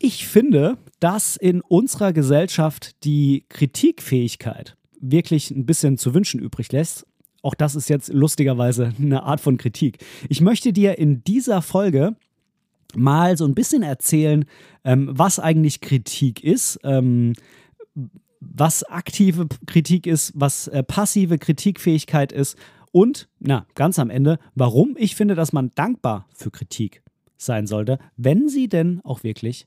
Ich finde, dass in unserer Gesellschaft die Kritikfähigkeit wirklich ein bisschen zu wünschen übrig lässt. Auch das ist jetzt lustigerweise eine Art von Kritik. Ich möchte dir in dieser Folge mal so ein bisschen erzählen, ähm, was eigentlich Kritik ist, ähm, was aktive Kritik ist, was äh, passive Kritikfähigkeit ist und, na, ganz am Ende, warum ich finde, dass man dankbar für Kritik sein sollte, wenn sie denn auch wirklich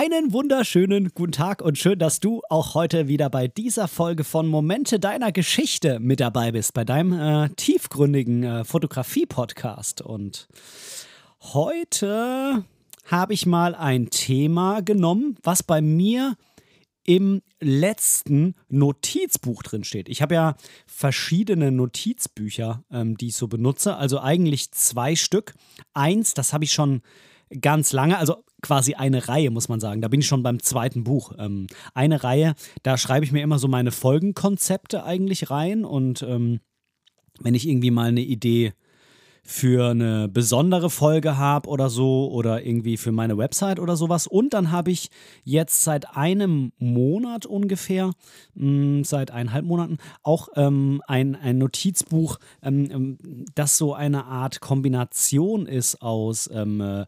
Einen wunderschönen guten Tag und schön, dass du auch heute wieder bei dieser Folge von Momente deiner Geschichte mit dabei bist, bei deinem äh, tiefgründigen äh, Fotografie-Podcast. Und heute habe ich mal ein Thema genommen, was bei mir im letzten Notizbuch drin steht. Ich habe ja verschiedene Notizbücher, ähm, die ich so benutze, also eigentlich zwei Stück. Eins, das habe ich schon ganz lange, also quasi eine Reihe, muss man sagen. Da bin ich schon beim zweiten Buch. Ähm, eine Reihe, da schreibe ich mir immer so meine Folgenkonzepte eigentlich rein und ähm, wenn ich irgendwie mal eine Idee für eine besondere Folge habe oder so oder irgendwie für meine Website oder sowas. Und dann habe ich jetzt seit einem Monat ungefähr, mh, hm, seit eineinhalb Monaten, auch ähm, ein, ein Notizbuch, ähm, ähm, das so eine Art Kombination ist aus ähm, äh,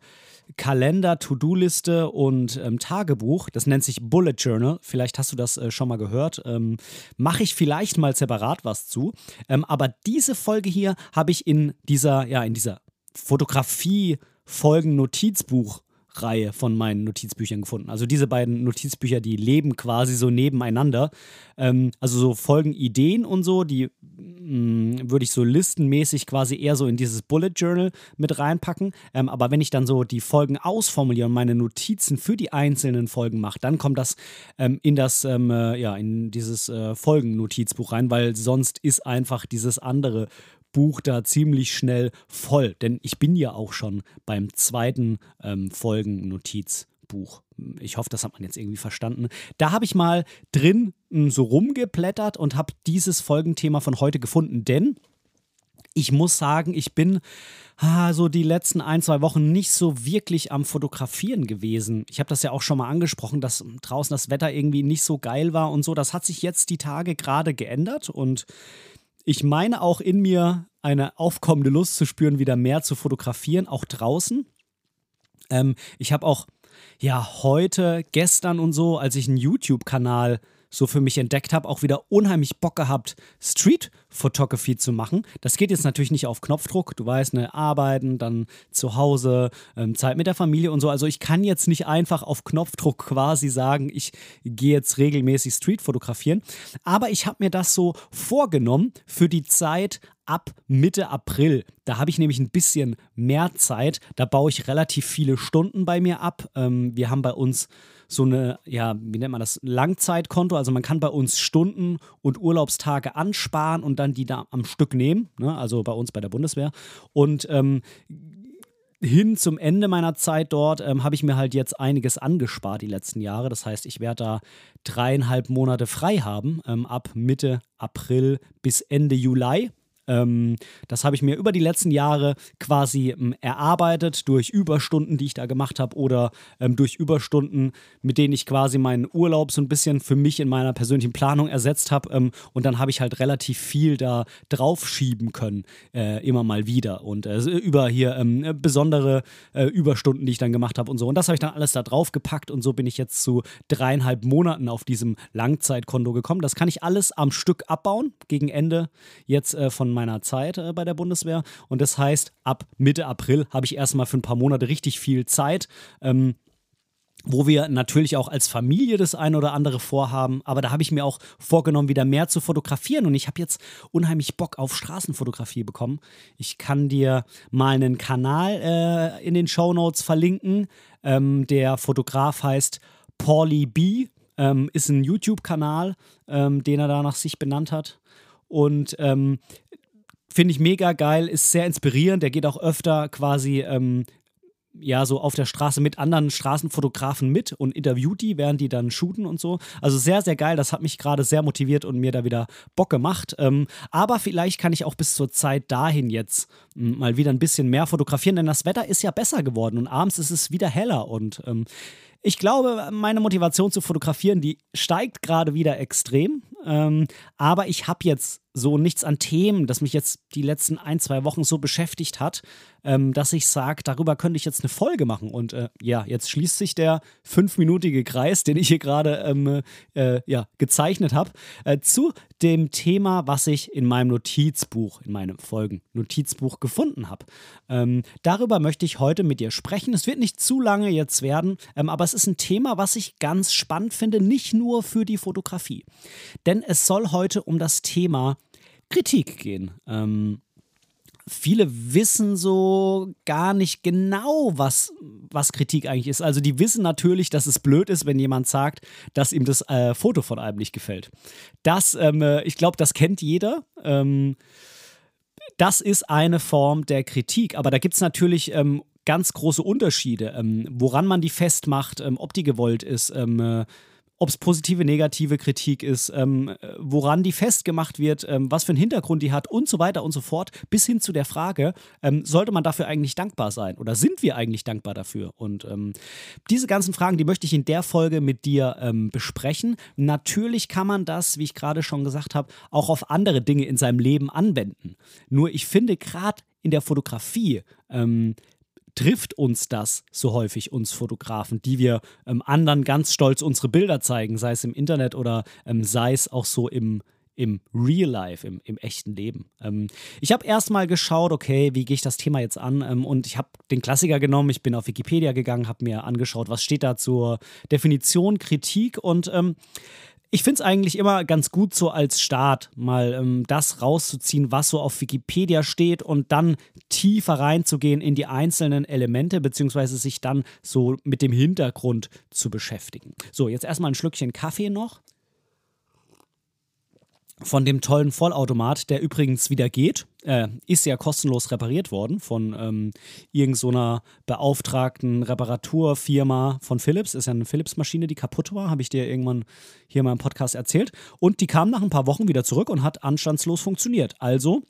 Kalender, To-Do-Liste und ähm, Tagebuch. Das nennt sich Bullet Journal. Vielleicht hast du das äh, schon mal gehört. Ähm, Mache ich vielleicht mal separat was zu. Ähm, aber diese Folge hier habe ich in dieser, ja, in dieser Fotografie-Folgen-Notizbuch Reihe von meinen Notizbüchern gefunden. Also diese beiden Notizbücher, die leben quasi so nebeneinander. Ähm, also so Folgen Ideen und so, die mm, würde ich so listenmäßig quasi eher so in dieses Bullet Journal mit reinpacken. Ähm, aber wenn ich dann so die Folgen ausformuliere und meine Notizen für die einzelnen Folgen mache, dann kommt das ähm, in das, ähm, äh, ja, in dieses äh, Folgen-Notizbuch rein, weil sonst ist einfach dieses andere Buch da ziemlich schnell voll, denn ich bin ja auch schon beim zweiten ähm, Folgen-Notizbuch. Ich hoffe, das hat man jetzt irgendwie verstanden. Da habe ich mal drin hm, so rumgeblättert und habe dieses Folgenthema von heute gefunden, denn ich muss sagen, ich bin ah, so die letzten ein, zwei Wochen nicht so wirklich am Fotografieren gewesen. Ich habe das ja auch schon mal angesprochen, dass draußen das Wetter irgendwie nicht so geil war und so. Das hat sich jetzt die Tage gerade geändert und ich meine auch in mir eine aufkommende Lust zu spüren, wieder mehr zu fotografieren, auch draußen. Ähm, ich habe auch ja heute, gestern und so, als ich einen YouTube-Kanal so für mich entdeckt habe, auch wieder unheimlich Bock gehabt, Street Photography zu machen. Das geht jetzt natürlich nicht auf Knopfdruck. Du weißt, ne, arbeiten, dann zu Hause, ähm, Zeit mit der Familie und so. Also ich kann jetzt nicht einfach auf Knopfdruck quasi sagen, ich gehe jetzt regelmäßig Street fotografieren. Aber ich habe mir das so vorgenommen für die Zeit ab Mitte April. Da habe ich nämlich ein bisschen mehr Zeit. Da baue ich relativ viele Stunden bei mir ab. Ähm, wir haben bei uns so eine, ja, wie nennt man das, Langzeitkonto. Also man kann bei uns Stunden und Urlaubstage ansparen und dann die da am Stück nehmen. Ne? Also bei uns bei der Bundeswehr. Und ähm, hin zum Ende meiner Zeit dort ähm, habe ich mir halt jetzt einiges angespart die letzten Jahre. Das heißt, ich werde da dreieinhalb Monate frei haben, ähm, ab Mitte April bis Ende Juli. Ähm, das habe ich mir über die letzten Jahre quasi ähm, erarbeitet durch Überstunden, die ich da gemacht habe oder ähm, durch Überstunden, mit denen ich quasi meinen Urlaub so ein bisschen für mich in meiner persönlichen Planung ersetzt habe. Ähm, und dann habe ich halt relativ viel da draufschieben können, äh, immer mal wieder. Und äh, über hier ähm, besondere äh, Überstunden, die ich dann gemacht habe und so. Und das habe ich dann alles da drauf gepackt und so bin ich jetzt zu dreieinhalb Monaten auf diesem Langzeitkonto gekommen. Das kann ich alles am Stück abbauen gegen Ende jetzt äh, von meinem meiner Zeit äh, bei der Bundeswehr. Und das heißt, ab Mitte April habe ich erstmal für ein paar Monate richtig viel Zeit. Ähm, wo wir natürlich auch als Familie das eine oder andere vorhaben. Aber da habe ich mir auch vorgenommen, wieder mehr zu fotografieren. Und ich habe jetzt unheimlich Bock auf Straßenfotografie bekommen. Ich kann dir mal einen Kanal äh, in den Show Notes verlinken. Ähm, der Fotograf heißt Paulie B. Ähm, ist ein YouTube-Kanal, ähm, den er da nach sich benannt hat. Und ähm, finde ich mega geil, ist sehr inspirierend. Der geht auch öfter quasi ähm, ja, so auf der Straße mit anderen Straßenfotografen mit und interviewt die, während die dann shooten und so. Also sehr, sehr geil. Das hat mich gerade sehr motiviert und mir da wieder Bock gemacht. Ähm, aber vielleicht kann ich auch bis zur Zeit dahin jetzt hm, mal wieder ein bisschen mehr fotografieren, denn das Wetter ist ja besser geworden und abends ist es wieder heller und ähm, ich glaube, meine Motivation zu fotografieren, die steigt gerade wieder extrem. Ähm, aber ich habe jetzt so nichts an Themen, das mich jetzt die letzten ein, zwei Wochen so beschäftigt hat, ähm, dass ich sage, darüber könnte ich jetzt eine Folge machen. Und äh, ja, jetzt schließt sich der fünfminütige Kreis, den ich hier gerade ähm, äh, ja, gezeichnet habe, äh, zu dem Thema, was ich in meinem Notizbuch, in meinem Folgen-Notizbuch gefunden habe. Ähm, darüber möchte ich heute mit dir sprechen. Es wird nicht zu lange jetzt werden, ähm, aber es ist ein Thema, was ich ganz spannend finde, nicht nur für die Fotografie. Denn es soll heute um das Thema Kritik gehen. Ähm, viele wissen so gar nicht genau, was, was Kritik eigentlich ist. Also die wissen natürlich, dass es blöd ist, wenn jemand sagt, dass ihm das äh, Foto von einem nicht gefällt. Das, ähm, äh, ich glaube, das kennt jeder. Ähm, das ist eine Form der Kritik. Aber da gibt es natürlich ähm, ganz große Unterschiede, ähm, woran man die festmacht, ähm, ob die gewollt ist ähm, äh, ob es positive, negative Kritik ist, ähm, woran die festgemacht wird, ähm, was für einen Hintergrund die hat und so weiter und so fort, bis hin zu der Frage, sollte man dafür eigentlich dankbar sein oder sind wir eigentlich dankbar dafür? Und diese ganzen Fragen, die möchte ich in der Folge mit dir besprechen. Natürlich kann man das, wie ich gerade schon gesagt habe, auch auf andere Dinge in seinem Leben anwenden. Nur ich finde gerade in der Fotografie ähm, trifft uns das so häufig, uns Fotografen, die wir ähm, anderen ganz stolz unsere Bilder zeigen, sei es im Internet oder ähm, sei es auch so im, im Real Life, im, im echten Leben. Ähm, ich habe erstmal geschaut, okay, wie gehe ich das Thema jetzt an? Ähm, und ich habe den Klassiker genommen, ich bin auf Wikipedia gegangen, habe mir angeschaut, was steht da zur Definition Kritik und ähm, ich finde es eigentlich immer ganz gut, so als Start mal ähm, das rauszuziehen, was so auf Wikipedia steht und dann tiefer reinzugehen in die einzelnen Elemente, beziehungsweise sich dann so mit dem Hintergrund zu beschäftigen. So, jetzt erstmal ein Schlückchen Kaffee noch von dem tollen Vollautomat, der übrigens wieder geht. Äh, ist ja kostenlos repariert worden von ähm, irgendeiner so beauftragten Reparaturfirma von Philips. Ist ja eine Philips-Maschine, die kaputt war, habe ich dir irgendwann hier mal im Podcast erzählt. Und die kam nach ein paar Wochen wieder zurück und hat anstandslos funktioniert. Also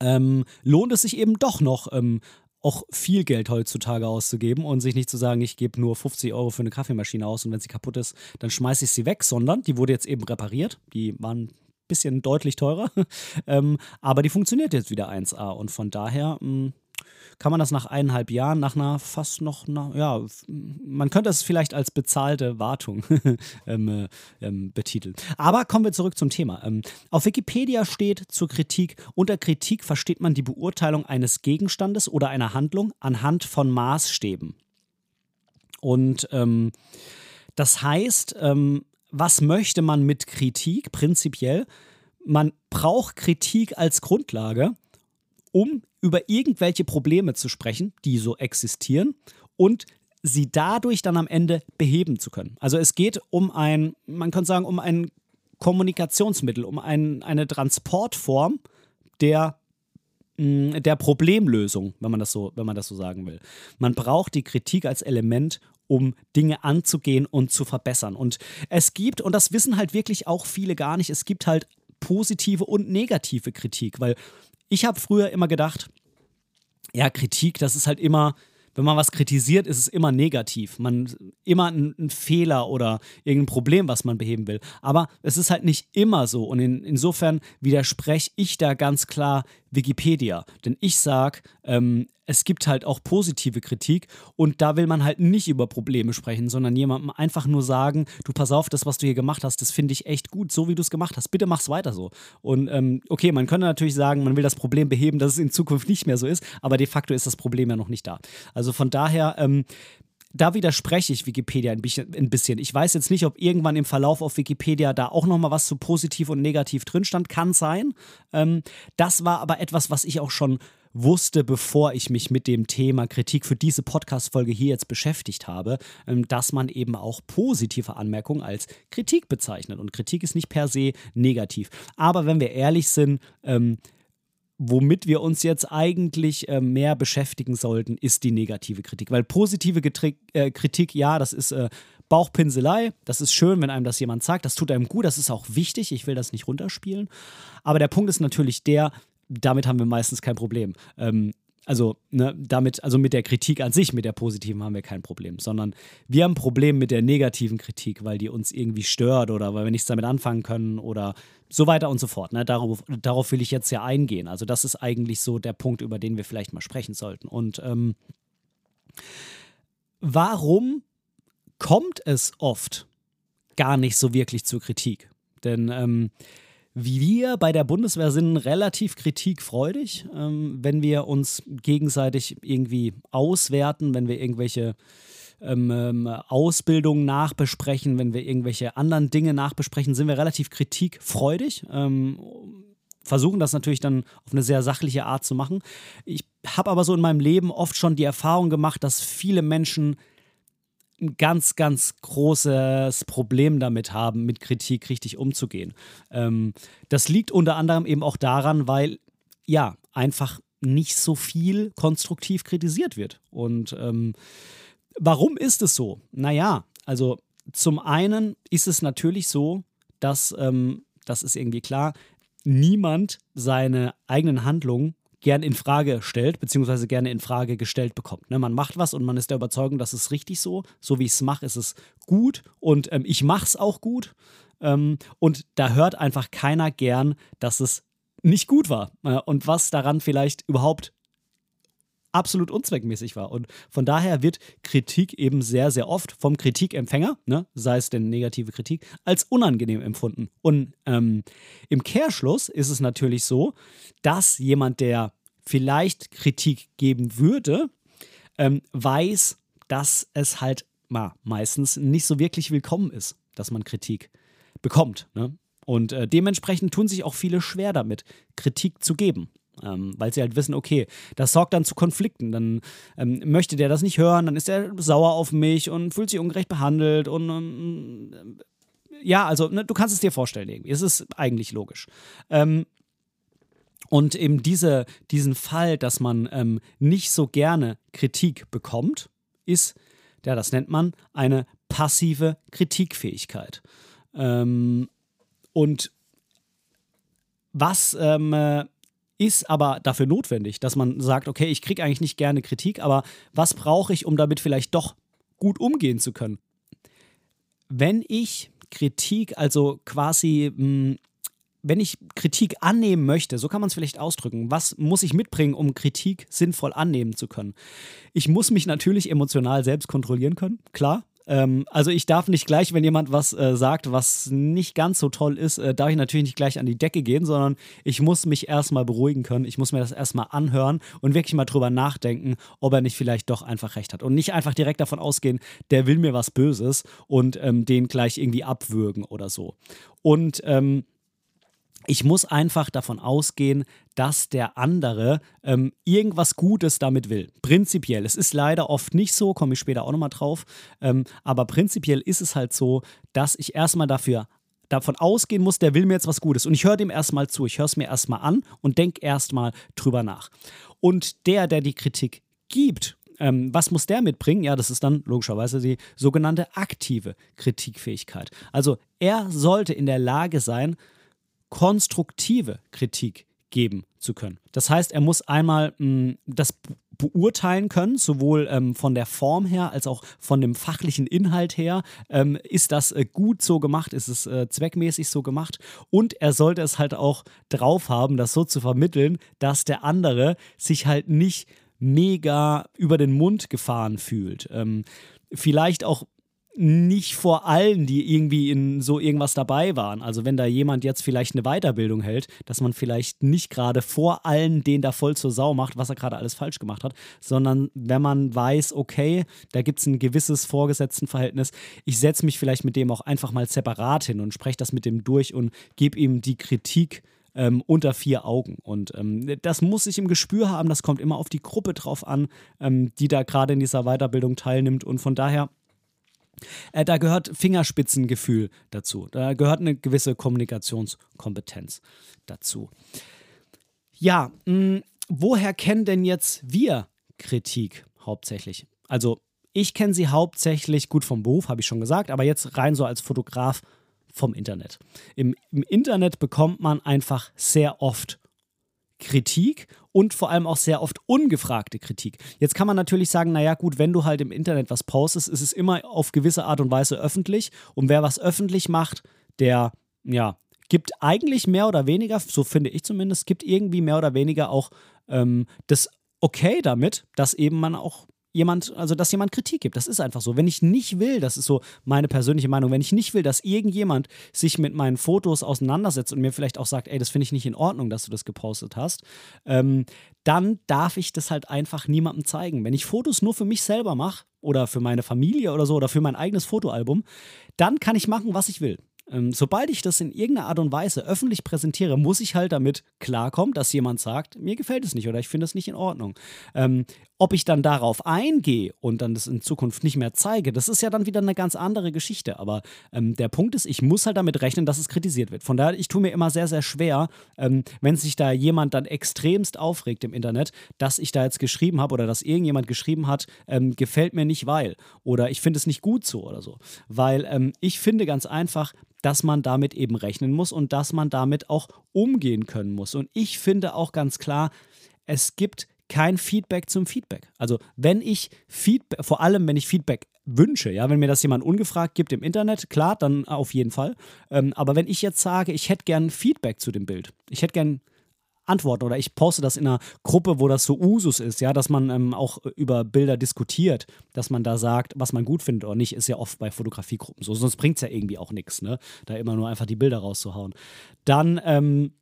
ähm, lohnt es sich eben doch noch, ähm, auch viel Geld heutzutage auszugeben und sich nicht zu sagen, ich gebe nur 50 Euro für eine Kaffeemaschine aus und wenn sie kaputt ist, dann schmeiße ich sie weg, sondern die wurde jetzt eben repariert. Die waren bisschen deutlich teurer. ähm, aber die funktioniert jetzt wieder 1A und von daher mh, hm, kann man das nach eineinhalb Jahren, nach einer fast noch, na, ja, man könnte es vielleicht als bezahlte Wartung ähm, äh, ähm, betiteln. Aber kommen wir zurück zum Thema. Ähm, auf Wikipedia steht zur Kritik, unter Kritik versteht man die Beurteilung eines Gegenstandes oder einer Handlung anhand von Maßstäben. Und ähm, das heißt, ähm, was möchte man mit Kritik prinzipiell? Man braucht Kritik als Grundlage, um über irgendwelche Probleme zu sprechen, die so existieren und sie dadurch dann am Ende beheben zu können. Also es geht um ein, man könnte sagen, um ein Kommunikationsmittel, um ein, eine Transportform der mm, der Problemlösung, wenn man das so, wenn man das so sagen will. Man braucht die Kritik als Element, um Dinge anzugehen und zu verbessern. Und es gibt, und das wissen halt wirklich auch viele gar nicht, es gibt halt positive und negative Kritik, weil ich habe früher immer gedacht, ja, Kritik, das ist halt immer, wenn man was kritisiert, ist es immer negativ. Man immer ein, ein, Fehler oder irgendein Problem, was man beheben will. Aber es ist halt nicht immer so. Und in, insofern widerspreche ich da ganz klar Wikipedia. Denn ich sage, ähm, es gibt halt auch positive Kritik und da will man halt nicht über Probleme sprechen, sondern jemandem einfach nur sagen, du pass auf, das, was du hier gemacht hast, das finde ich echt gut, so wie du es gemacht hast. Bitte mach's weiter so. Und ähm, okay, man könnte natürlich sagen, man will das Problem beheben, dass es in Zukunft nicht mehr so ist, aber de facto ist das Problem ja noch nicht da. Also von daher, ähm, da widerspreche ich Wikipedia ein bisschen. Ich weiß jetzt nicht, ob irgendwann im Verlauf auf Wikipedia da auch nochmal was zu positiv und negativ drin stand. Kann sein. Ähm, das war aber etwas, was ich auch schon wusste, bevor ich mich mit dem Thema Kritik für diese Podcast-Folge hier jetzt beschäftigt habe, ähm, dass man eben auch positive Anmerkungen als Kritik bezeichnet. Und Kritik ist nicht per se negativ. Aber wenn wir ehrlich sind, ähm, womit wir uns jetzt eigentlich äh, mehr beschäftigen sollten, ist die negative Kritik. Weil positive Getri äh, Kritik, ja, das ist äh, Bauchpinselei, das ist schön, wenn einem das jemand sagt, das tut einem gut, das ist auch wichtig, ich will das nicht runterspielen. Aber der Punkt ist natürlich der, damit haben wir meistens kein Problem. Ähm, also ne, damit, also mit der Kritik an sich, mit der positiven haben wir kein Problem, sondern wir haben ein Problem mit der negativen Kritik, weil die uns irgendwie stört oder weil wir nichts damit anfangen können oder so weiter und so fort. Ne? Darauf, darauf will ich jetzt ja eingehen. Also das ist eigentlich so der Punkt, über den wir vielleicht mal sprechen sollten. Und ähm, warum kommt es oft gar nicht so wirklich zur Kritik? Denn ähm, wir bei der Bundeswehr sind relativ kritikfreudig, ähm, wenn wir uns gegenseitig irgendwie auswerten, wenn wir irgendwelche ähm, ähm, Ausbildungen nachbesprechen, wenn wir irgendwelche anderen Dinge nachbesprechen, sind wir relativ kritikfreudig. Ähm, versuchen das natürlich dann auf eine sehr sachliche Art zu machen. Ich habe aber so in meinem Leben oft schon die Erfahrung gemacht, dass viele Menschen ein ganz, ganz großes Problem damit haben, mit Kritik richtig umzugehen. Ähm, das liegt unter anderem eben auch daran, weil ja, einfach nicht so viel konstruktiv kritisiert wird. Und ähm, warum ist es so? Naja, also zum einen ist es natürlich so, dass, ähm, das ist irgendwie klar, niemand seine eigenen Handlungen gern in Frage stellt, beziehungsweise gerne in Frage gestellt bekommt. Ne? Man macht was und man ist der Überzeugung, das ist richtig so. So wie ich es mache, ist es gut und ähm, ich mache es auch gut. Ähm, und da hört einfach keiner gern, dass es nicht gut war äh, und was daran vielleicht überhaupt absolut unzweckmäßig war. Und von daher wird Kritik eben sehr, sehr oft vom Kritikempfänger, ne, sei es denn negative Kritik, als unangenehm empfunden. Und ähm, im Kehrschluss ist es natürlich so, dass jemand, der vielleicht Kritik geben würde, ähm, weiß, dass es halt na, meistens nicht so wirklich willkommen ist, dass man Kritik bekommt. Ne? Und äh, dementsprechend tun sich auch viele schwer damit, Kritik zu geben. Ähm, weil sie halt wissen, okay, das sorgt dann zu Konflikten. Dann ähm, möchte der das nicht hören, dann ist er sauer auf mich und fühlt sich ungerecht behandelt und, und ja, also ne, du kannst es dir vorstellen irgendwie. Es ist eigentlich logisch. Ähm, und eben diese, diesen Fall, dass man ähm, nicht so gerne Kritik bekommt, ist, ja, das nennt man eine passive Kritikfähigkeit. Ähm, und was ähm, äh, ist aber dafür notwendig, dass man sagt, okay, ich kriege eigentlich nicht gerne Kritik, aber was brauche ich, um damit vielleicht doch gut umgehen zu können? Wenn ich Kritik, also quasi, mh, hm, wenn ich Kritik annehmen möchte, so kann man es vielleicht ausdrücken, was muss ich mitbringen, um Kritik sinnvoll annehmen zu können? Ich muss mich natürlich emotional selbst kontrollieren können, klar. Ähm, also ich darf nicht gleich, wenn jemand was äh, sagt, was nicht ganz so toll ist, äh, darf ich natürlich nicht gleich an die Decke gehen, sondern ich muss mich erstmal beruhigen können. Ich muss mir das erstmal anhören und wirklich mal drüber nachdenken, ob er nicht vielleicht doch einfach recht hat. Und nicht einfach direkt davon ausgehen, der will mir was Böses und ähm, den gleich irgendwie abwürgen oder so. Und ähm, ich muss einfach davon ausgehen, dass der andere ähm, irgendwas Gutes damit will. Prinzipiell. Es ist leider oft nicht so, komme ich später auch nochmal drauf. Ähm, aber prinzipiell ist es halt so, dass ich erstmal dafür davon ausgehen muss, der will mir jetzt was Gutes. Und ich höre dem erstmal zu. Ich höre es mir erstmal an und denke erstmal drüber nach. Und der, der die Kritik gibt, ähm, was muss der mitbringen? Ja, das ist dann logischerweise die sogenannte aktive Kritikfähigkeit. Also er sollte in der Lage sein, konstruktive Kritik geben zu können. Das heißt, er muss einmal mh, hm, das beurteilen können, sowohl ähm, von der Form her als auch von dem fachlichen Inhalt her. Ähm, ist das äh, gut so gemacht? Ist es äh, zweckmäßig so gemacht? Und er sollte es halt auch drauf haben, das so zu vermitteln, dass der andere sich halt nicht mega über den Mund gefahren fühlt. Ähm, vielleicht auch nicht vor allen, die irgendwie in so irgendwas dabei waren. Also wenn da jemand jetzt vielleicht eine Weiterbildung hält, dass man vielleicht nicht gerade vor allen den da voll zur Sau macht, was er gerade alles falsch gemacht hat, sondern wenn man weiß, okay, da gibt es ein gewisses Vorgesetztenverhältnis, ich setze mich vielleicht mit dem auch einfach mal separat hin und spreche das mit dem durch und gebe ihm die Kritik ähm, unter vier Augen. Und ähm, das muss ich im Gespür haben, das kommt immer auf die Gruppe drauf an, ähm, die da gerade in dieser Weiterbildung teilnimmt. Und von daher äh, da gehört Fingerspitzengefühl dazu. Da gehört eine gewisse Kommunikationskompetenz dazu. Ja, mh, woher kennen denn jetzt wir Kritik hauptsächlich? Also ich kenne sie hauptsächlich gut vom Beruf, habe ich schon gesagt, aber jetzt rein so als Fotograf vom Internet. Im, Im Internet bekommt man einfach sehr oft Kritik und vor allem auch sehr oft ungefragte Kritik. Jetzt kann man natürlich sagen, naja gut, wenn du halt im Internet was postest, ist es immer auf gewisse Art und Weise öffentlich und wer was öffentlich macht, der, ja, gibt eigentlich mehr oder weniger, so finde ich zumindest, gibt irgendwie mehr oder weniger auch ähm, das Okay damit, dass eben man auch jemand, also dass jemand Kritik gibt. Das ist einfach so. Wenn ich nicht will, das ist so meine persönliche Meinung, wenn ich nicht will, dass irgendjemand sich mit meinen Fotos auseinandersetzt und mir vielleicht auch sagt, ey, das finde ich nicht in Ordnung, dass du das gepostet hast, ähm, dann darf ich das halt einfach niemandem zeigen. Wenn ich Fotos nur für mich selber mache oder für meine Familie oder so oder für mein eigenes Fotoalbum, dann kann ich machen, was ich will. Ähm, sobald ich das in irgendeiner Art und Weise öffentlich präsentiere, muss ich halt damit klarkommen, dass jemand sagt, mir gefällt es nicht oder ich finde es nicht in Ordnung. Ähm, ob ich dann darauf eingehe und dann das in Zukunft nicht mehr zeige, das ist ja dann wieder eine ganz andere Geschichte. Aber ähm, der Punkt ist, ich muss halt damit rechnen, dass es kritisiert wird. Von daher, ich tue mir immer sehr, sehr schwer, ähm, wenn sich da jemand dann extremst aufregt im Internet, dass ich da jetzt geschrieben habe oder dass irgendjemand geschrieben hat, ähm, gefällt mir nicht, weil. Oder ich finde es nicht gut so oder so. Weil ähm, ich finde ganz einfach, dass man damit eben rechnen muss und dass man damit auch umgehen können muss. Und ich finde auch ganz klar, es gibt kein Feedback zum Feedback. Also wenn ich Feedback, vor allem wenn ich Feedback wünsche, ja, wenn mir das jemand ungefragt gibt im Internet, klar, dann auf jeden Fall. Ähm, aber wenn ich jetzt sage, ich hätte gern Feedback zu dem Bild, ich hätte gern Antworten oder ich poste das in einer Gruppe, wo das so Usus ist, ja, dass man ähm, auch über Bilder diskutiert, dass man da sagt, was man gut findet oder nicht, ist ja oft bei Fotografiegruppen so, sonst bringt es ja irgendwie auch nichts, ne, da immer nur einfach die Bilder rauszuhauen. Dann ähm,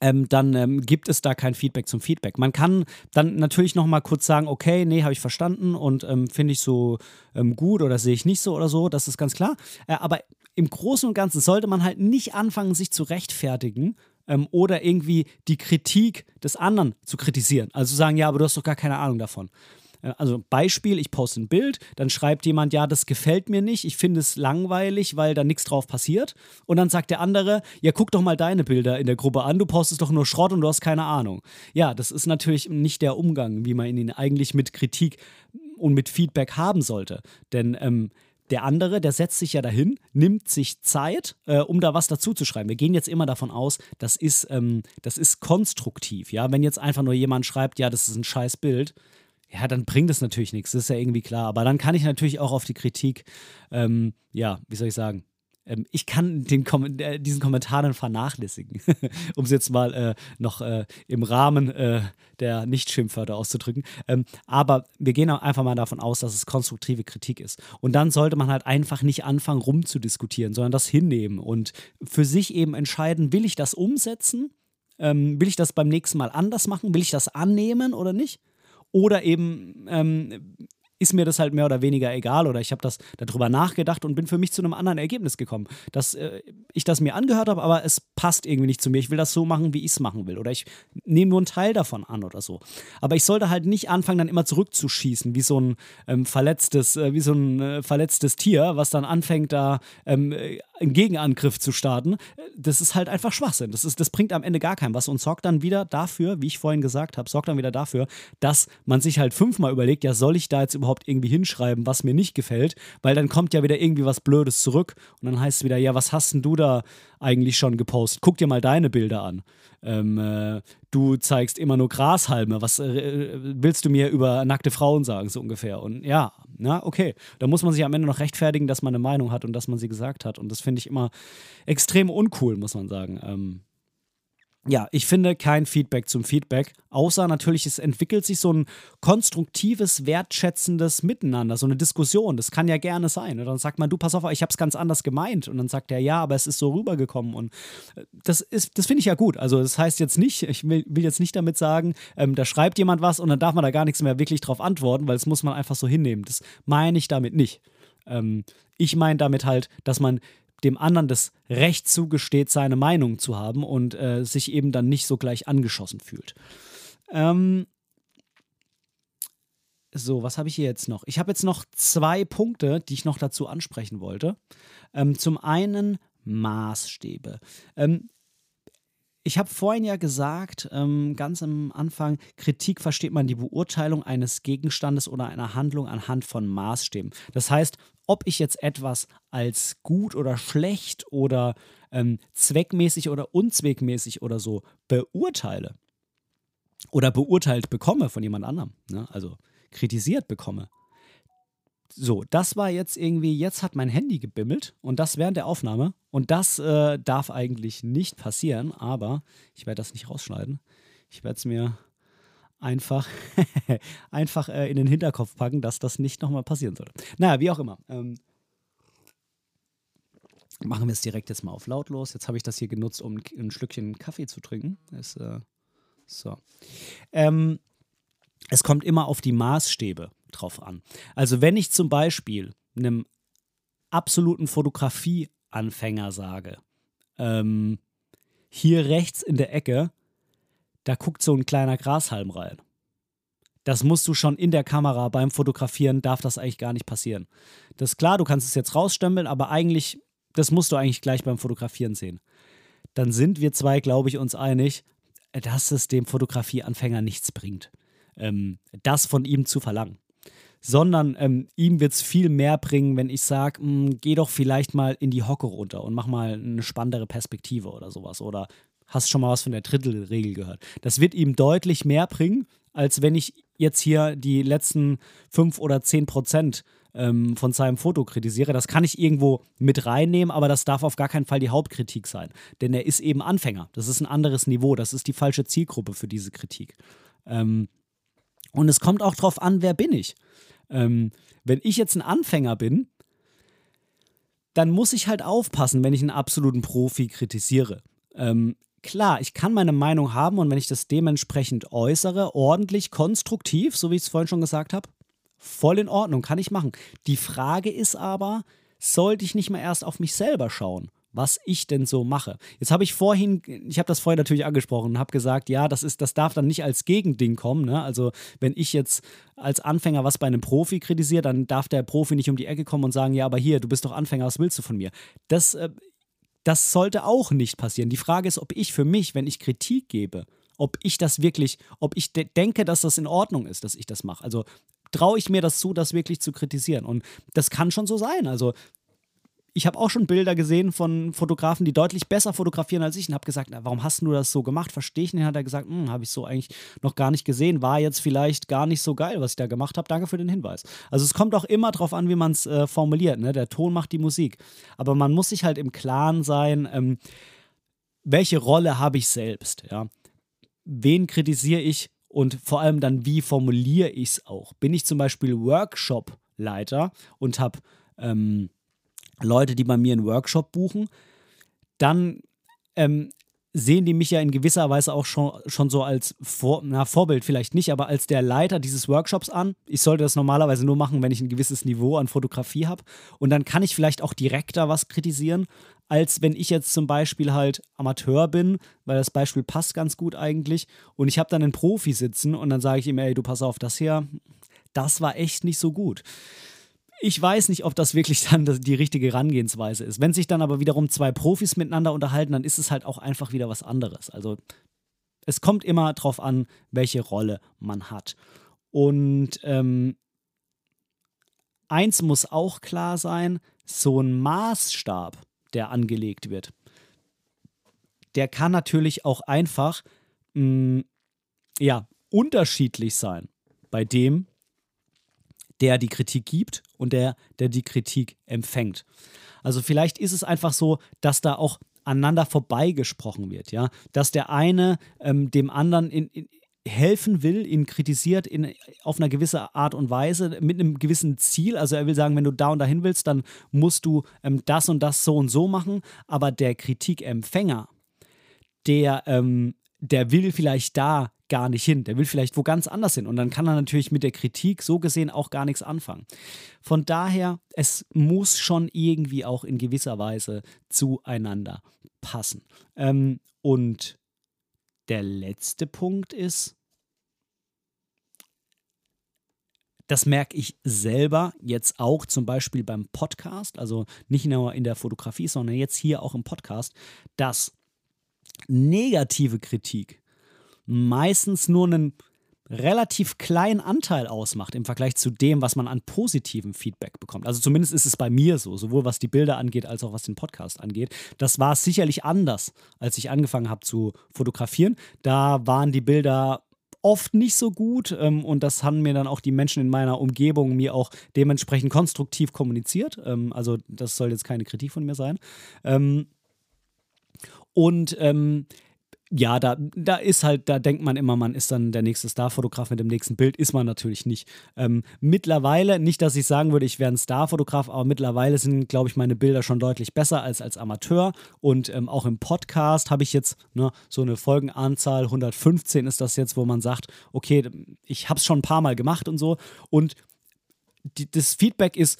ähm, dann ähm, gibt es da kein Feedback zum Feedback. Man kann dann natürlich noch mal kurz sagen, okay, nee, habe ich verstanden und ähm, finde ich so ähm, gut oder sehe ich nicht so oder so, das ist ganz klar. Äh, aber im Großen und Ganzen sollte man halt nicht anfangen, sich zu rechtfertigen ähm, oder irgendwie die Kritik des anderen zu kritisieren. Also sagen, ja, aber du hast doch gar keine Ahnung davon. Äh, also Beispiel, ich poste ein Bild, dann schreibt jemand, ja, das gefällt mir nicht, ich finde es langweilig, weil da nichts drauf passiert. Und dann sagt der andere, ja, guck doch mal deine Bilder in der Gruppe an, du postest doch nur Schrott und du hast keine Ahnung. Ja, das ist natürlich nicht der Umgang, wie man ihn eigentlich mit Kritik und mit Feedback haben sollte. Denn ähm, der andere, der setzt sich ja dahin, nimmt sich Zeit, äh, um da was dazu zu schreiben. Wir gehen jetzt immer davon aus, das ist, ähm, das ist konstruktiv. Ja, wenn jetzt einfach nur jemand schreibt, ja, das ist ein scheiß Bild, ja, dann bringt es natürlich nichts, das ist ja irgendwie klar. Aber dann kann ich natürlich auch auf die Kritik, ähm, ja, wie soll ich sagen, ähm, ich kann den Kom äh, diesen Kommentar dann vernachlässigen, um es jetzt mal äh, noch äh, im Rahmen äh, der Nicht-Schimpfwörter auszudrücken. Ähm, aber wir gehen einfach mal davon aus, dass es konstruktive Kritik ist. Und dann sollte man halt einfach nicht anfangen, rumzudiskutieren, sondern das hinnehmen und für sich eben entscheiden, will ich das umsetzen? Ähm, will ich das beim nächsten Mal anders machen? Will ich das annehmen oder nicht? Oder eben ähm, ist mir das halt mehr oder weniger egal oder ich habe das darüber nachgedacht und bin für mich zu einem anderen Ergebnis gekommen, dass äh, ich das mir angehört habe, aber es passt irgendwie nicht zu mir. Ich will das so machen, wie ich es machen will oder ich nehme nur einen Teil davon an oder so. Aber ich sollte halt nicht anfangen, dann immer zurückzuschießen, wie so ein ähm, verletztes, äh, wie so ein äh, verletztes Tier, was dann anfängt da ähm, einen Gegenangriff zu starten, das ist halt einfach Schwachsinn. Das, ist, das bringt am Ende gar keinem was und sorgt dann wieder dafür, wie ich vorhin gesagt habe, sorgt dann wieder dafür, dass man sich halt fünfmal überlegt, ja, soll ich da jetzt überhaupt irgendwie hinschreiben, was mir nicht gefällt, weil dann kommt ja wieder irgendwie was Blödes zurück und dann heißt es wieder, ja, was hast denn du da eigentlich schon gepostet? Guck dir mal deine Bilder an. Ähm, äh, du zeigst immer nur Grashalme. Was äh, willst du mir über nackte Frauen sagen, so ungefähr? Und ja, na, okay. Da muss man sich am Ende noch rechtfertigen, dass man eine Meinung hat und dass man sie gesagt hat. Und das finde ich immer extrem uncool, muss man sagen. Ähm, ja, ich finde kein Feedback zum Feedback, außer natürlich, es entwickelt sich so ein konstruktives, wertschätzendes Miteinander, so eine Diskussion. Das kann ja gerne sein. Und dann sagt man, du, pass auf, ich habe es ganz anders gemeint. Und dann sagt er, ja, aber es ist so rübergekommen. Und äh, das ist, das finde ich ja gut. Also, das heißt jetzt nicht, ich will, will jetzt nicht damit sagen, ähm, da schreibt jemand was und dann darf man da gar nichts mehr wirklich drauf antworten, weil das muss man einfach so hinnehmen. Das meine ich damit nicht. Ähm, ich meine damit halt, dass man dem anderen das Recht zugesteht, seine Meinung zu haben und äh, sich eben dann nicht so gleich angeschossen fühlt. Ähm so, was habe ich hier jetzt noch? Ich habe jetzt noch zwei Punkte, die ich noch dazu ansprechen wollte. Ähm, zum einen Maßstäbe. Ähm, ich habe vorhin ja gesagt, ähm, ganz am Anfang, Kritik versteht man die Beurteilung eines Gegenstandes oder einer Handlung anhand von Maßstäben. Das heißt, ob ich jetzt etwas als gut oder schlecht oder ähm, zweckmäßig oder unzweckmäßig oder so beurteile oder beurteilt bekomme von jemand anderem, ne? also kritisiert bekomme, so, das war jetzt irgendwie, jetzt hat mein Handy gebimmelt und das während der Aufnahme. Und das äh, darf eigentlich nicht passieren, aber ich werde das nicht rausschneiden. Ich werde es mir einfach, einfach äh, in den Hinterkopf packen, dass das nicht nochmal passieren sollte. Naja, wie auch immer. Ähm, machen wir es direkt jetzt mal auf lautlos. Jetzt habe ich das hier genutzt, um ein Schlückchen Kaffee zu trinken. Das, äh, so. Ähm, es kommt immer auf die Maßstäbe drauf an. Also wenn ich zum Beispiel einem absoluten Fotografieanfänger sage, ähm, hier rechts in der Ecke, da guckt so ein kleiner Grashalm rein. Das musst du schon in der Kamera beim Fotografieren, darf das eigentlich gar nicht passieren. Das ist klar, du kannst es jetzt rausstempeln, aber eigentlich, das musst du eigentlich gleich beim Fotografieren sehen. Dann sind wir zwei, glaube ich, uns einig, dass es dem Fotografieanfänger nichts bringt, ähm, das von ihm zu verlangen sondern ähm, ihm wird es viel mehr bringen, wenn ich sage, hm, geh doch vielleicht mal in die Hocke runter und mach mal eine spannendere Perspektive oder sowas. Oder hast schon mal was von der Drittelregel gehört. Das wird ihm deutlich mehr bringen, als wenn ich jetzt hier die letzten fünf oder zehn Prozent ähm, von seinem Foto kritisiere. Das kann ich irgendwo mit reinnehmen, aber das darf auf gar keinen Fall die Hauptkritik sein. Denn er ist eben Anfänger. Das ist ein anderes Niveau. Das ist die falsche Zielgruppe für diese Kritik. Ähm, und es kommt auch darauf an, wer bin ich. Ähm, wenn ich jetzt ein Anfänger bin, dann muss ich halt aufpassen, wenn ich einen absoluten Profi kritisiere. Ähm, klar, ich kann meine Meinung haben und wenn ich das dementsprechend äußere, ordentlich, konstruktiv, so wie ich es vorhin schon gesagt habe, voll in Ordnung, kann ich machen. Die Frage ist aber, sollte ich nicht mal erst auf mich selber schauen? Was ich denn so mache. Jetzt habe ich vorhin, ich habe das vorhin natürlich angesprochen, habe gesagt, ja, das ist, das darf dann nicht als Gegending kommen. Ne? Also wenn ich jetzt als Anfänger was bei einem Profi kritisiere, dann darf der Profi nicht um die Ecke kommen und sagen, ja, aber hier, du bist doch Anfänger, was willst du von mir? Das, äh, das sollte auch nicht passieren. Die Frage ist, ob ich für mich, wenn ich Kritik gebe, ob ich das wirklich, ob ich de denke, dass das in Ordnung ist, dass ich das mache. Also traue ich mir das zu, das wirklich zu kritisieren. Und das kann schon so sein. Also ich habe auch schon Bilder gesehen von Fotografen, die deutlich besser fotografieren als ich und habe gesagt, na, warum hast du das so gemacht? Verstehe ich nicht. Hat er gesagt, hm, habe ich so eigentlich noch gar nicht gesehen. War jetzt vielleicht gar nicht so geil, was ich da gemacht habe. Danke für den Hinweis. Also es kommt auch immer darauf an, wie man es äh, formuliert. Ne? Der Ton macht die Musik. Aber man muss sich halt im Klaren sein, ähm, welche Rolle habe ich selbst? Ja? Wen kritisiere ich und vor allem dann, wie formuliere ich es auch? Bin ich zum Beispiel Workshop-Leiter und habe ähm, Leute, die bei mir einen Workshop buchen, dann ähm, sehen die mich ja in gewisser Weise auch schon, schon so als Vor na, Vorbild, vielleicht nicht, aber als der Leiter dieses Workshops an. Ich sollte das normalerweise nur machen, wenn ich ein gewisses Niveau an Fotografie habe. Und dann kann ich vielleicht auch direkter was kritisieren, als wenn ich jetzt zum Beispiel halt Amateur bin, weil das Beispiel passt ganz gut eigentlich. Und ich habe dann einen Profi sitzen und dann sage ich ihm, ey, du pass auf, das hier, das war echt nicht so gut ich weiß nicht, ob das wirklich dann die richtige Herangehensweise ist. Wenn sich dann aber wiederum zwei Profis miteinander unterhalten, dann ist es halt auch einfach wieder was anderes. Also es kommt immer darauf an, welche Rolle man hat. Und ähm, eins muss auch klar sein, so ein Maßstab, der angelegt wird, der kann natürlich auch einfach mh, mm, ja, unterschiedlich sein bei dem, der die Kritik gibt und der, der die Kritik empfängt. Also vielleicht ist es einfach so, dass da auch aneinander vorbeigesprochen wird, ja, dass der eine ähm, dem anderen in, in helfen will, ihn kritisiert in, auf eine gewisse Art und Weise mit einem gewissen Ziel. Also er will sagen, wenn du da und dahin willst, dann musst du ähm, das und das so und so machen. Aber der Kritikempfänger, der, ähm, der will vielleicht da gar nicht hin. Der will vielleicht wo ganz anders hin. Und dann kann er natürlich mit der Kritik so gesehen auch gar nichts anfangen. Von daher, es muss schon irgendwie auch in gewisser Weise zueinander passen. Ähm, und der letzte Punkt ist, das merke ich selber jetzt auch zum Beispiel beim Podcast, also nicht nur in der Fotografie, sondern jetzt hier auch im Podcast, dass negative Kritik meistens nur einen relativ kleinen Anteil ausmacht im Vergleich zu dem, was man an positivem Feedback bekommt. Also zumindest ist es bei mir so, sowohl was die Bilder angeht, als auch was den Podcast angeht. Das war sicherlich anders, als ich angefangen habe zu fotografieren. Da waren die Bilder oft nicht so gut ähm, und das haben mir dann auch die Menschen in meiner Umgebung mir auch dementsprechend konstruktiv kommuniziert. Ähm, also das soll jetzt keine Kritik von mir sein. Ähm, und ähm, ja, da, da ist halt, da denkt man immer, man ist dann der nächste Starfotograf mit dem nächsten Bild, ist man natürlich nicht. Ähm, mittlerweile, nicht, dass ich sagen würde, ich wäre ein Starfotograf, aber mittlerweile sind, glaube ich, meine Bilder schon deutlich besser als als Amateur. Und ähm, auch im Podcast habe ich jetzt ne, so eine Folgenanzahl, 115 ist das jetzt, wo man sagt, okay, ich habe es schon ein paar Mal gemacht und so. Und die, das Feedback ist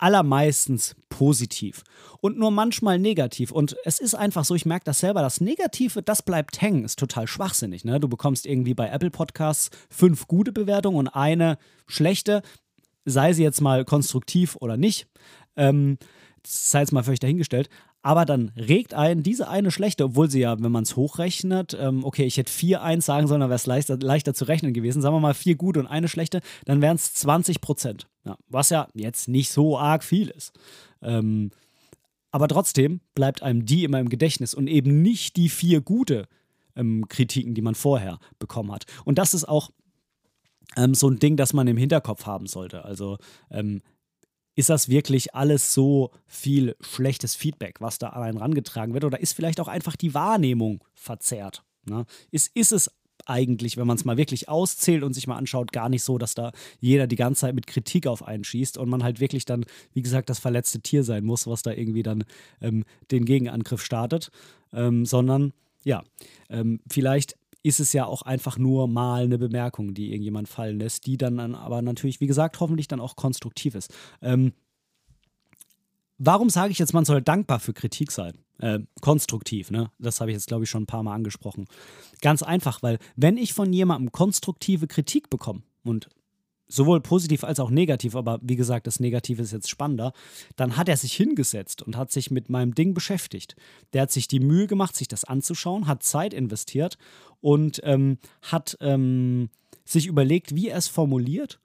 allermeistens positiv und nur manchmal negativ. Und es ist einfach so, ich merke das selber, das Negative, das bleibt hängen, ist total schwachsinnig. Ne? Du bekommst irgendwie bei Apple Podcasts fünf gute Bewertungen und eine schlechte, sei sie jetzt mal konstruktiv oder nicht. Ähm, sei jetzt mal völlig dahingestellt. Aber dann regt ein diese eine schlechte, obwohl sie ja, wenn man es hochrechnet, ähm, okay, ich hätte vier eins sagen sollen, dann wäre es leichter, leichter zu rechnen gewesen. Sagen wir mal vier gute und eine schlechte, dann wären es 20 Prozent. Ja, was ja jetzt nicht so arg viel ist. Ähm, aber trotzdem bleibt einem die immer im Gedächtnis und eben nicht die vier gute ähm, Kritiken, die man vorher bekommen hat. Und das ist auch ähm, so ein Ding, das man im Hinterkopf haben sollte. Also ähm, ist das wirklich alles so viel schlechtes Feedback, was da an einen rangetragen wird? Oder ist vielleicht auch einfach die Wahrnehmung verzerrt? Ne? Ist, ist es eigentlich, wenn man es mal wirklich auszählt und sich mal anschaut, gar nicht so, dass da jeder die ganze Zeit mit Kritik auf einen schießt und man halt wirklich dann, wie gesagt, das verletzte Tier sein muss, was da irgendwie dann ähm, den Gegenangriff startet, ähm, sondern ja, ähm, vielleicht ist es ja auch einfach nur mal eine Bemerkung, die irgendjemand fallen lässt, die dann aber natürlich, wie gesagt, hoffentlich dann auch konstruktiv ist. Ähm, warum sage ich jetzt, man soll dankbar für Kritik sein? Äh, konstruktiv, ne? Das habe ich jetzt, glaube ich, schon ein paar Mal angesprochen. Ganz einfach, weil wenn ich von jemandem konstruktive Kritik bekomme, und sowohl positiv als auch negativ, aber wie gesagt, das Negative ist jetzt spannender, dann hat er sich hingesetzt und hat sich mit meinem Ding beschäftigt. Der hat sich die Mühe gemacht, sich das anzuschauen, hat Zeit investiert und ähm, hat ähm, sich überlegt, wie er es formuliert.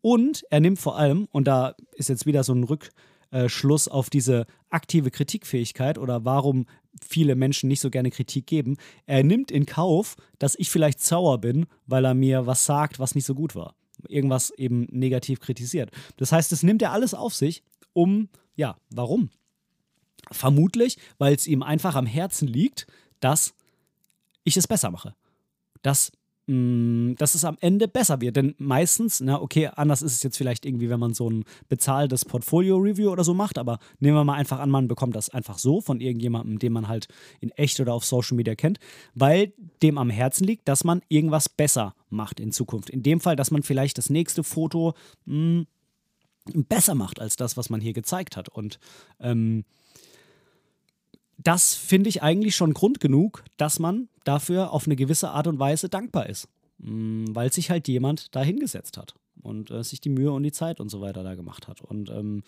Und er nimmt vor allem, und da ist jetzt wieder so ein Rückschluss auf diese aktive Kritikfähigkeit oder warum viele Menschen nicht so gerne Kritik geben, er nimmt in Kauf, dass ich vielleicht sauer bin, weil er mir was sagt, was nicht so gut war irgendwas eben negativ kritisiert. Das heißt, es nimmt er alles auf sich, um, ja, warum? Vermutlich, weil es ihm einfach am Herzen liegt, dass ich es besser mache. Dass dass es am Ende besser wird. Denn meistens, na okay, anders ist es jetzt vielleicht irgendwie, wenn man so ein bezahltes Portfolio-Review oder so macht, aber nehmen wir mal einfach an, man bekommt das einfach so von irgendjemandem, den man halt in echt oder auf Social Media kennt, weil dem am Herzen liegt, dass man irgendwas besser macht in Zukunft. In dem Fall, dass man vielleicht das nächste Foto mh, mm, besser macht als das, was man hier gezeigt hat. Und ähm, das finde ich eigentlich schon Grund genug, dass man dafür auf eine gewisse Art und Weise dankbar ist. Mm, weil sich halt jemand da hingesetzt hat und äh, sich die Mühe und die Zeit und so weiter da gemacht hat. Und ähm,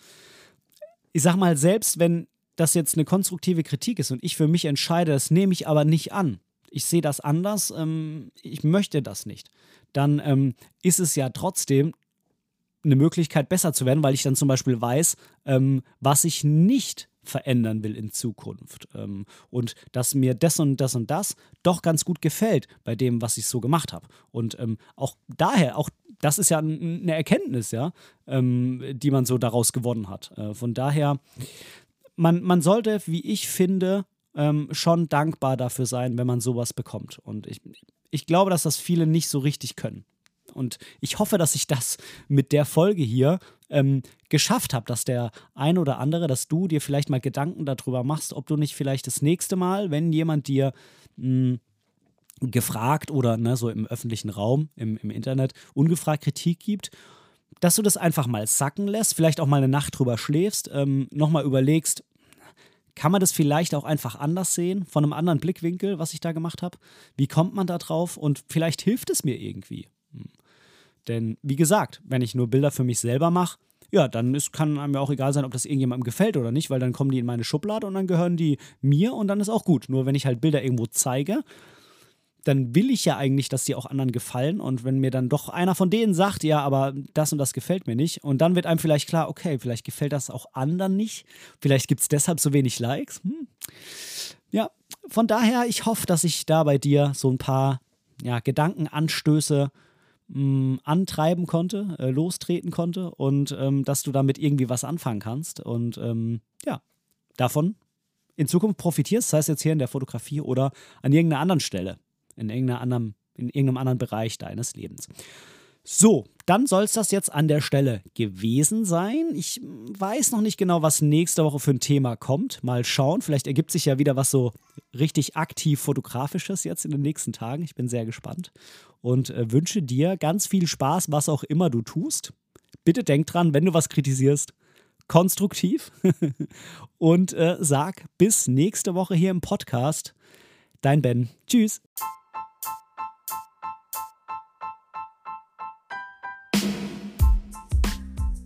ich sag mal, selbst wenn das jetzt eine konstruktive Kritik ist und ich für mich entscheide, das nehme ich aber nicht an. Ich sehe das anders, ähm, ich möchte das nicht. Dann ähm, ist es ja trotzdem eine Möglichkeit, besser zu werden, weil ich dann zum Beispiel weiß, ähm, was ich nicht verändern will in Zukunft. Ähm, und dass mir das und das und das doch ganz gut gefällt bei dem, was ich so gemacht habe. Und ähm, auch daher, auch das ist ja eine Erkenntnis, ja, ähm, die man so daraus gewonnen hat. Äh, von daher, man, man sollte, wie ich finde, schon dankbar dafür sein, wenn man sowas bekommt. Und ich, ich glaube, dass das viele nicht so richtig können. Und ich hoffe, dass ich das mit der Folge hier ähm, geschafft habe, dass der ein oder andere, dass du dir vielleicht mal Gedanken darüber machst, ob du nicht vielleicht das nächste Mal, wenn jemand dir mh, hm, gefragt oder ne, so im öffentlichen Raum, im, im Internet, ungefragt Kritik gibt, dass du das einfach mal sacken lässt, vielleicht auch mal eine Nacht drüber schläfst, ähm, nochmal überlegst, kann man das vielleicht auch einfach anders sehen, von einem anderen Blickwinkel, was ich da gemacht habe? Wie kommt man da drauf? Und vielleicht hilft es mir irgendwie. Denn wie gesagt, wenn ich nur Bilder für mich selber mache, ja, dann ist, kann einem ja auch egal sein, ob das irgendjemandem gefällt oder nicht, weil dann kommen die in meine Schublade und dann gehören die mir und dann ist auch gut. Nur wenn ich halt Bilder irgendwo zeige, dann will ich ja eigentlich, dass die auch anderen gefallen. Und wenn mir dann doch einer von denen sagt, ja, aber das und das gefällt mir nicht, und dann wird einem vielleicht klar, okay, vielleicht gefällt das auch anderen nicht. Vielleicht gibt es deshalb so wenig Likes. Hm. Ja, von daher, ich hoffe, dass ich da bei dir so ein paar ja, Gedankenanstöße mh, antreiben konnte, äh, lostreten konnte und ähm, dass du damit irgendwie was anfangen kannst. Und ähm, ja, davon in Zukunft profitierst, sei es jetzt hier in der Fotografie oder an irgendeiner anderen Stelle in, irgendeiner anderen, in irgendeinem anderen Bereich deines Lebens. So, dann soll es das jetzt an der Stelle gewesen sein. Ich weiß noch nicht genau, was nächste Woche für ein Thema kommt. Mal schauen. Vielleicht ergibt sich ja wieder was so richtig aktiv fotografisches jetzt in den nächsten Tagen. Ich bin sehr gespannt und äh, wünsche dir ganz viel Spaß, was auch immer du tust. Bitte denk dran, wenn du was kritisierst, konstruktiv und äh, sag bis nächste Woche hier im Podcast. Dein Ben. Tschüss.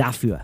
dafür.